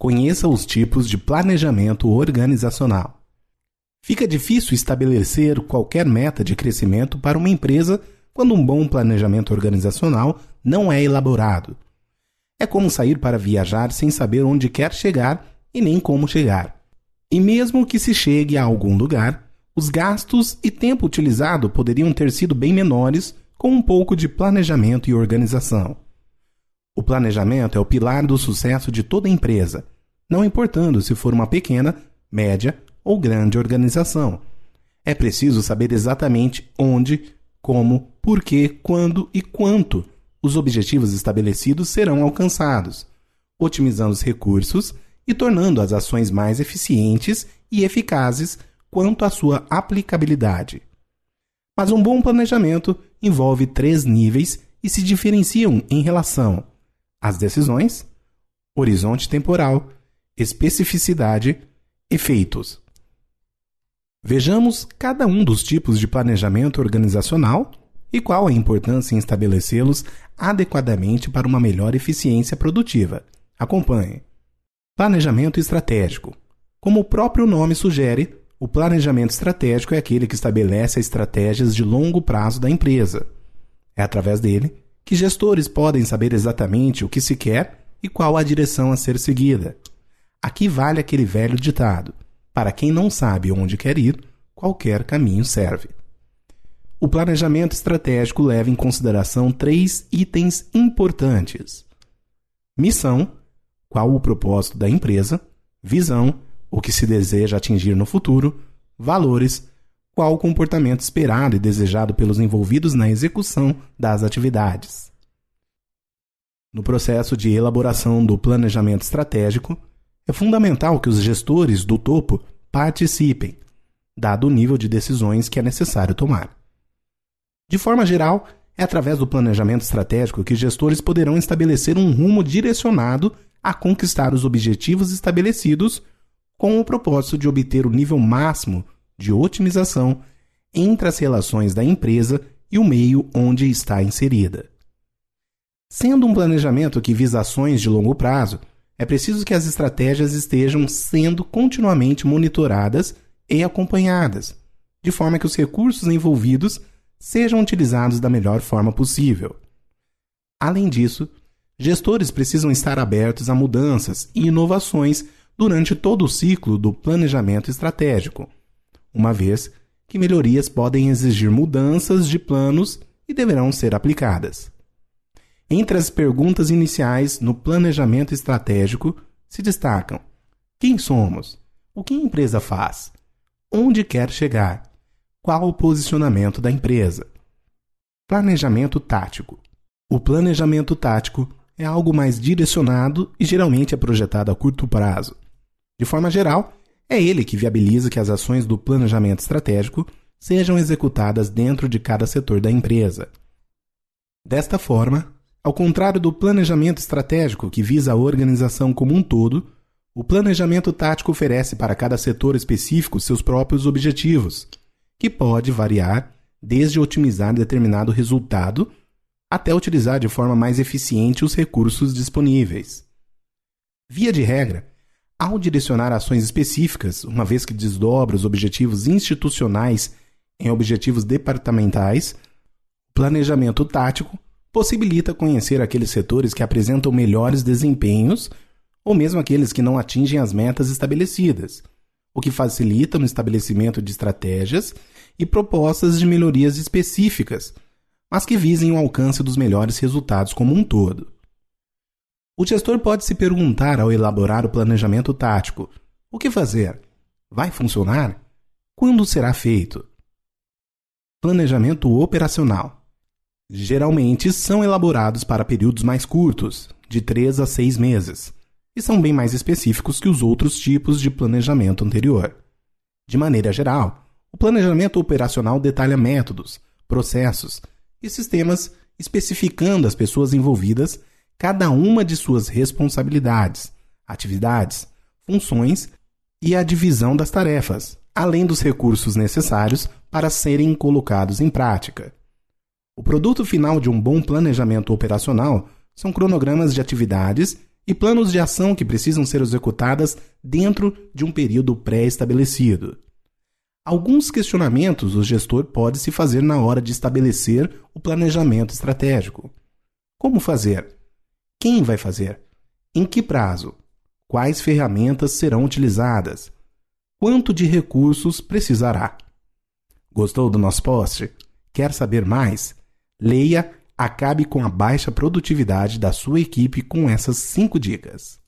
Conheça os tipos de planejamento organizacional. Fica difícil estabelecer qualquer meta de crescimento para uma empresa quando um bom planejamento organizacional não é elaborado. É como sair para viajar sem saber onde quer chegar e nem como chegar. E mesmo que se chegue a algum lugar, os gastos e tempo utilizado poderiam ter sido bem menores com um pouco de planejamento e organização. O planejamento é o pilar do sucesso de toda empresa, não importando se for uma pequena, média ou grande organização. É preciso saber exatamente onde, como, por que, quando e quanto os objetivos estabelecidos serão alcançados, otimizando os recursos e tornando as ações mais eficientes e eficazes quanto à sua aplicabilidade. Mas um bom planejamento envolve três níveis e se diferenciam em relação as decisões, horizonte temporal, especificidade, efeitos. Vejamos cada um dos tipos de planejamento organizacional e qual a importância em estabelecê-los adequadamente para uma melhor eficiência produtiva. Acompanhe. Planejamento estratégico. Como o próprio nome sugere, o planejamento estratégico é aquele que estabelece estratégias de longo prazo da empresa. É através dele que gestores podem saber exatamente o que se quer e qual a direção a ser seguida. Aqui vale aquele velho ditado: para quem não sabe onde quer ir, qualquer caminho serve. O planejamento estratégico leva em consideração três itens importantes: missão, qual o propósito da empresa, visão, o que se deseja atingir no futuro, valores, qual o comportamento esperado e desejado pelos envolvidos na execução das atividades. No processo de elaboração do planejamento estratégico, é fundamental que os gestores do topo participem, dado o nível de decisões que é necessário tomar. De forma geral, é através do planejamento estratégico que gestores poderão estabelecer um rumo direcionado a conquistar os objetivos estabelecidos com o propósito de obter o nível máximo de otimização entre as relações da empresa e o meio onde está inserida. Sendo um planejamento que visa ações de longo prazo, é preciso que as estratégias estejam sendo continuamente monitoradas e acompanhadas, de forma que os recursos envolvidos sejam utilizados da melhor forma possível. Além disso, gestores precisam estar abertos a mudanças e inovações durante todo o ciclo do planejamento estratégico uma vez que melhorias podem exigir mudanças de planos e deverão ser aplicadas. Entre as perguntas iniciais no planejamento estratégico se destacam: quem somos? O que a empresa faz? Onde quer chegar? Qual o posicionamento da empresa? Planejamento tático. O planejamento tático é algo mais direcionado e geralmente é projetado a curto prazo. De forma geral, é ele que viabiliza que as ações do planejamento estratégico sejam executadas dentro de cada setor da empresa. Desta forma, ao contrário do planejamento estratégico que visa a organização como um todo, o planejamento tático oferece para cada setor específico seus próprios objetivos, que pode variar desde otimizar determinado resultado até utilizar de forma mais eficiente os recursos disponíveis. Via de regra, ao direcionar ações específicas, uma vez que desdobra os objetivos institucionais em objetivos departamentais, o planejamento tático possibilita conhecer aqueles setores que apresentam melhores desempenhos ou mesmo aqueles que não atingem as metas estabelecidas, o que facilita no estabelecimento de estratégias e propostas de melhorias específicas, mas que visem o alcance dos melhores resultados como um todo. O gestor pode se perguntar ao elaborar o planejamento tático: o que fazer? Vai funcionar? Quando será feito? Planejamento operacional. Geralmente são elaborados para períodos mais curtos, de 3 a 6 meses, e são bem mais específicos que os outros tipos de planejamento anterior. De maneira geral, o planejamento operacional detalha métodos, processos e sistemas especificando as pessoas envolvidas cada uma de suas responsabilidades, atividades, funções e a divisão das tarefas, além dos recursos necessários para serem colocados em prática. O produto final de um bom planejamento operacional são cronogramas de atividades e planos de ação que precisam ser executadas dentro de um período pré-estabelecido. Alguns questionamentos o gestor pode se fazer na hora de estabelecer o planejamento estratégico. Como fazer? Quem vai fazer? Em que prazo? Quais ferramentas serão utilizadas? Quanto de recursos precisará? Gostou do nosso post? Quer saber mais? Leia Acabe com a baixa produtividade da sua equipe com essas 5 dicas.